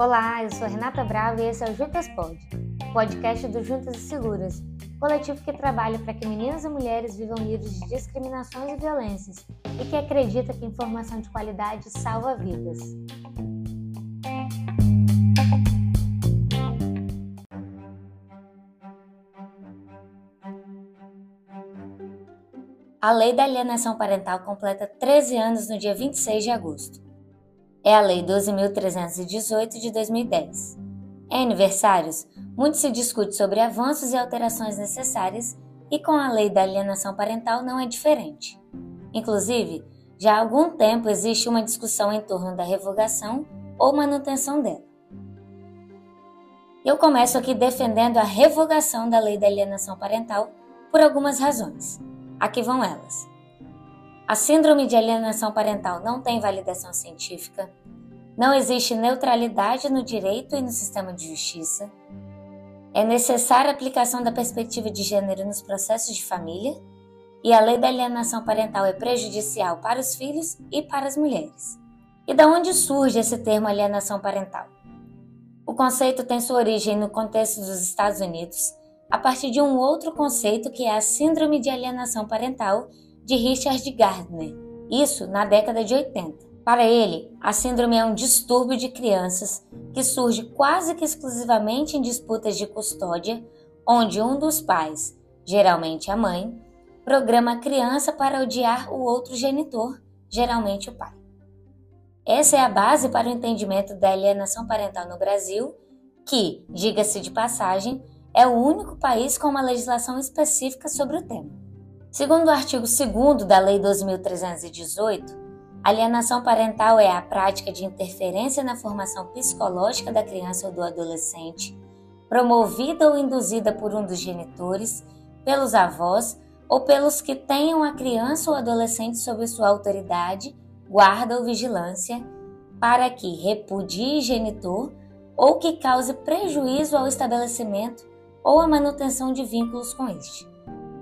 Olá, eu sou Renata Brava e esse é o Juntas Pod, podcast do Juntas e Seguras, coletivo que trabalha para que meninas e mulheres vivam livres de discriminações e violências e que acredita que informação de qualidade salva vidas. A Lei da Alienação Parental completa 13 anos no dia 26 de agosto. É a Lei 12.318 de 2010. Em aniversários, muito se discute sobre avanços e alterações necessárias, e com a Lei da Alienação Parental não é diferente. Inclusive, já há algum tempo existe uma discussão em torno da revogação ou manutenção dela. Eu começo aqui defendendo a revogação da Lei da Alienação Parental por algumas razões. Aqui vão elas. A síndrome de alienação parental não tem validação científica, não existe neutralidade no direito e no sistema de justiça, é necessária a aplicação da perspectiva de gênero nos processos de família e a lei da alienação parental é prejudicial para os filhos e para as mulheres. E da onde surge esse termo alienação parental? O conceito tem sua origem no contexto dos Estados Unidos a partir de um outro conceito que é a Síndrome de Alienação Parental de Richard Gardner, isso na década de 80. Para ele, a síndrome é um distúrbio de crianças que surge quase que exclusivamente em disputas de custódia, onde um dos pais, geralmente a mãe, programa a criança para odiar o outro genitor, geralmente o pai. Essa é a base para o entendimento da alienação parental no Brasil, que, diga-se de passagem, é o único país com uma legislação específica sobre o tema. Segundo o artigo 2 da Lei 12.318, alienação parental é a prática de interferência na formação psicológica da criança ou do adolescente, promovida ou induzida por um dos genitores, pelos avós ou pelos que tenham a criança ou adolescente sob sua autoridade, guarda ou vigilância, para que repudie genitor ou que cause prejuízo ao estabelecimento ou a manutenção de vínculos com este.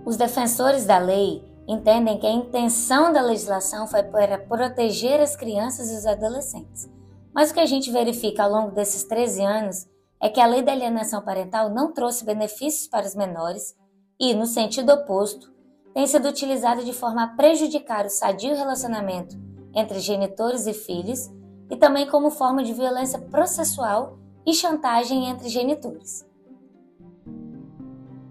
Os defensores da lei entendem que a intenção da legislação foi para proteger as crianças e os adolescentes. Mas o que a gente verifica ao longo desses 13 anos é que a lei da alienação parental não trouxe benefícios para os menores e, no sentido oposto, tem sido utilizada de forma a prejudicar o sadio relacionamento entre genitores e filhos e também como forma de violência processual e chantagem entre genitores.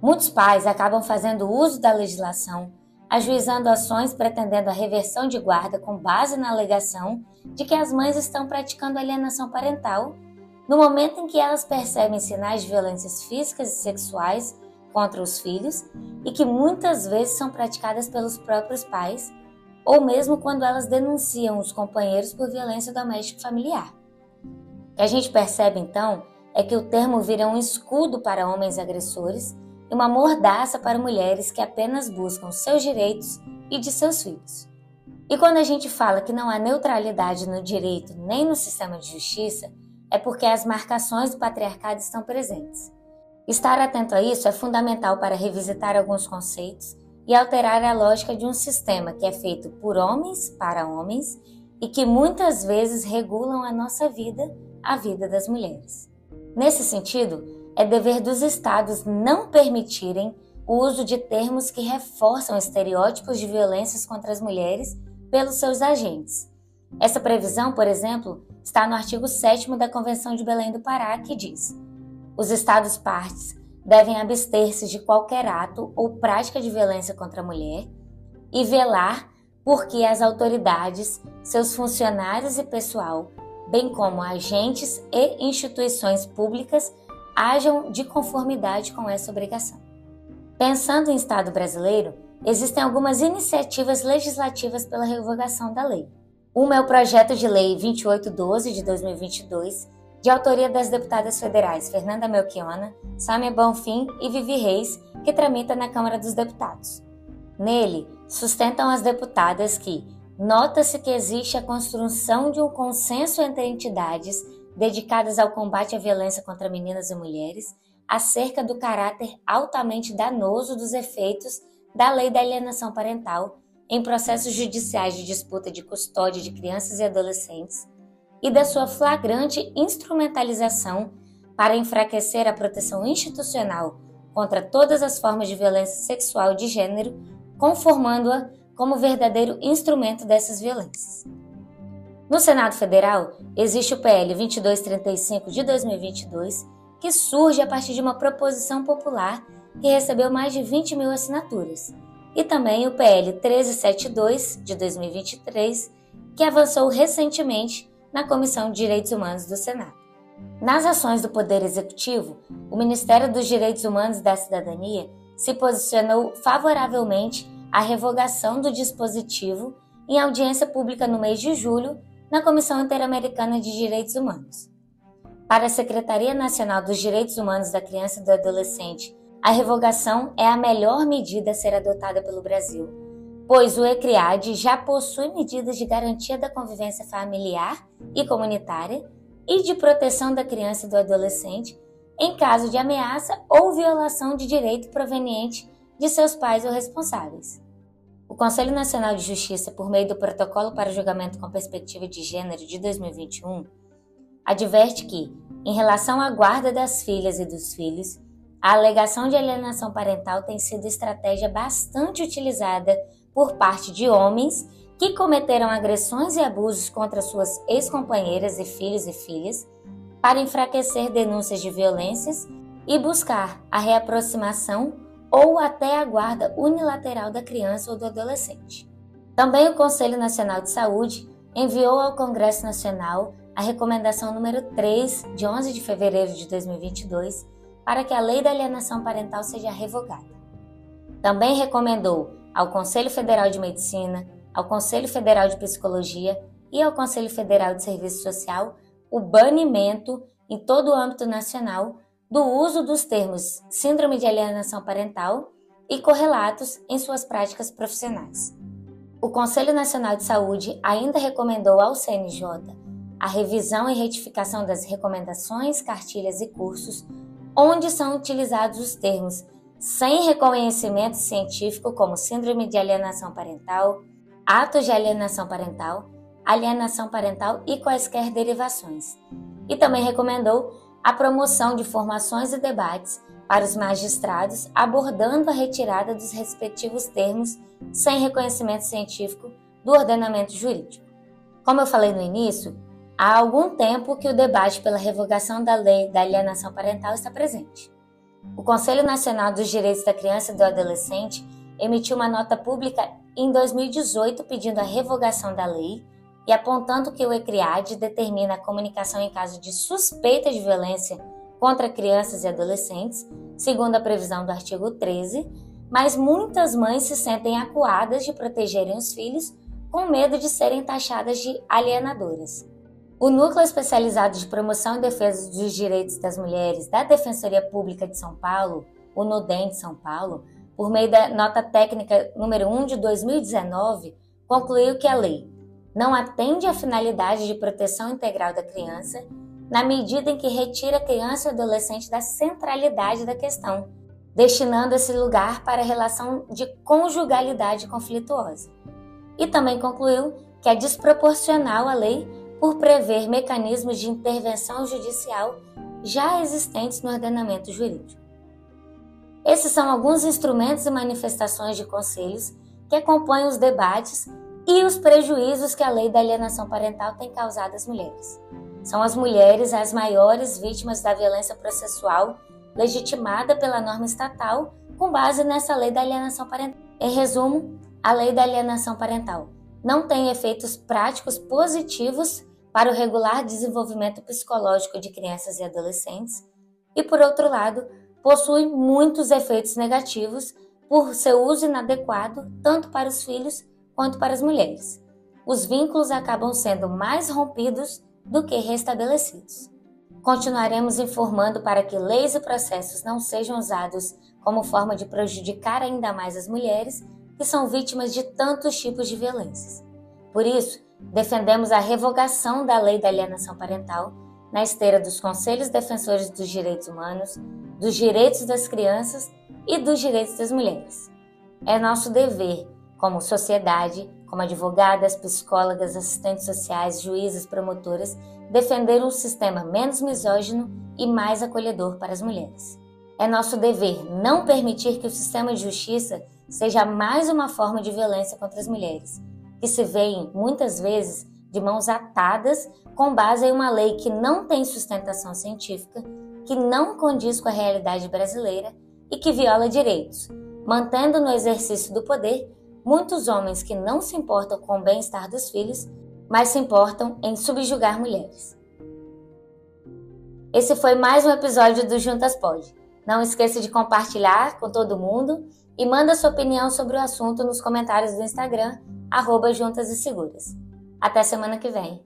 Muitos pais acabam fazendo uso da legislação, ajuizando ações pretendendo a reversão de guarda com base na alegação de que as mães estão praticando alienação parental no momento em que elas percebem sinais de violências físicas e sexuais contra os filhos e que muitas vezes são praticadas pelos próprios pais, ou mesmo quando elas denunciam os companheiros por violência doméstica familiar. O que a gente percebe então é que o termo vira um escudo para homens agressores e uma mordaça para mulheres que apenas buscam seus direitos e de seus filhos. E quando a gente fala que não há neutralidade no direito nem no sistema de justiça, é porque as marcações do patriarcado estão presentes. Estar atento a isso é fundamental para revisitar alguns conceitos e alterar a lógica de um sistema que é feito por homens para homens e que muitas vezes regulam a nossa vida, a vida das mulheres. Nesse sentido, é dever dos estados não permitirem o uso de termos que reforçam estereótipos de violências contra as mulheres pelos seus agentes. Essa previsão, por exemplo, está no artigo 7 da Convenção de Belém do Pará, que diz: os estados partes devem abster-se de qualquer ato ou prática de violência contra a mulher e velar por que as autoridades, seus funcionários e pessoal, bem como agentes e instituições públicas, hajam de conformidade com essa obrigação. Pensando em Estado brasileiro, existem algumas iniciativas legislativas pela revogação da lei. Uma é o projeto de lei 2812 de 2022, de autoria das deputadas federais Fernanda Melchiona, Samia Bonfim e Vivi Reis, que tramita na Câmara dos Deputados. Nele, sustentam as deputadas que nota-se que existe a construção de um consenso entre entidades dedicadas ao combate à violência contra meninas e mulheres, acerca do caráter altamente danoso dos efeitos da lei da alienação parental em processos judiciais de disputa de custódia de crianças e adolescentes, e da sua flagrante instrumentalização para enfraquecer a proteção institucional contra todas as formas de violência sexual de gênero, conformando-a como verdadeiro instrumento dessas violências. No Senado Federal, existe o PL 2235 de 2022, que surge a partir de uma proposição popular que recebeu mais de 20 mil assinaturas, e também o PL 1372 de 2023, que avançou recentemente na Comissão de Direitos Humanos do Senado. Nas ações do Poder Executivo, o Ministério dos Direitos Humanos e da Cidadania se posicionou favoravelmente à revogação do dispositivo em audiência pública no mês de julho na Comissão Interamericana de Direitos Humanos. Para a Secretaria Nacional dos Direitos Humanos da Criança e do Adolescente, a revogação é a melhor medida a ser adotada pelo Brasil, pois o ECRIAD já possui medidas de garantia da convivência familiar e comunitária e de proteção da criança e do adolescente em caso de ameaça ou violação de direito proveniente de seus pais ou responsáveis. O Conselho Nacional de Justiça, por meio do Protocolo para Julgamento com Perspectiva de Gênero de 2021, adverte que, em relação à guarda das filhas e dos filhos, a alegação de alienação parental tem sido estratégia bastante utilizada por parte de homens que cometeram agressões e abusos contra suas ex-companheiras e filhos e filhas para enfraquecer denúncias de violências e buscar a reaproximação ou até a guarda unilateral da criança ou do adolescente. Também o Conselho Nacional de Saúde enviou ao Congresso Nacional a recomendação número 3 de 11 de fevereiro de 2022 para que a lei da alienação parental seja revogada. Também recomendou ao Conselho Federal de Medicina, ao Conselho Federal de Psicologia e ao Conselho Federal de Serviço Social o banimento em todo o âmbito nacional do uso dos termos síndrome de alienação parental e correlatos em suas práticas profissionais. O Conselho Nacional de Saúde ainda recomendou ao CNJ a revisão e retificação das recomendações, cartilhas e cursos onde são utilizados os termos sem reconhecimento científico, como síndrome de alienação parental, atos de alienação parental, alienação parental e quaisquer derivações. E também recomendou a promoção de formações e debates para os magistrados, abordando a retirada dos respectivos termos sem reconhecimento científico do ordenamento jurídico. Como eu falei no início, há algum tempo que o debate pela revogação da lei da alienação parental está presente. O Conselho Nacional dos Direitos da Criança e do Adolescente emitiu uma nota pública em 2018 pedindo a revogação da lei e apontando que o ECRIAD determina a comunicação em caso de suspeita de violência contra crianças e adolescentes, segundo a previsão do artigo 13, mas muitas mães se sentem acuadas de protegerem os filhos com medo de serem taxadas de alienadoras. O Núcleo Especializado de Promoção e Defesa dos Direitos das Mulheres da Defensoria Pública de São Paulo, o NUDEM de São Paulo, por meio da nota técnica número 1 de 2019, concluiu que a lei não atende à finalidade de proteção integral da criança, na medida em que retira a criança e o adolescente da centralidade da questão, destinando esse lugar para a relação de conjugalidade conflituosa. E também concluiu que é desproporcional a lei por prever mecanismos de intervenção judicial já existentes no ordenamento jurídico. Esses são alguns instrumentos e manifestações de conselhos que acompanham os debates e os prejuízos que a lei da alienação parental tem causado às mulheres. São as mulheres as maiores vítimas da violência processual legitimada pela norma estatal com base nessa lei da alienação parental. Em resumo, a lei da alienação parental não tem efeitos práticos positivos para o regular desenvolvimento psicológico de crianças e adolescentes, e por outro lado, possui muitos efeitos negativos por seu uso inadequado tanto para os filhos quanto para as mulheres. Os vínculos acabam sendo mais rompidos do que restabelecidos. Continuaremos informando para que leis e processos não sejam usados como forma de prejudicar ainda mais as mulheres que são vítimas de tantos tipos de violências. Por isso, defendemos a revogação da lei da alienação parental na esteira dos conselhos defensores dos direitos humanos, dos direitos das crianças e dos direitos das mulheres. É nosso dever como sociedade, como advogadas, psicólogas, assistentes sociais, juízes, promotoras, defender um sistema menos misógino e mais acolhedor para as mulheres. É nosso dever não permitir que o sistema de justiça seja mais uma forma de violência contra as mulheres, que se veem, muitas vezes, de mãos atadas com base em uma lei que não tem sustentação científica, que não condiz com a realidade brasileira e que viola direitos, mantendo no exercício do poder muitos homens que não se importam com o bem-estar dos filhos, mas se importam em subjugar mulheres. Esse foi mais um episódio do Juntas Pode. Não esqueça de compartilhar com todo mundo e manda sua opinião sobre o assunto nos comentários do Instagram, arroba Juntas e Seguras. Até semana que vem.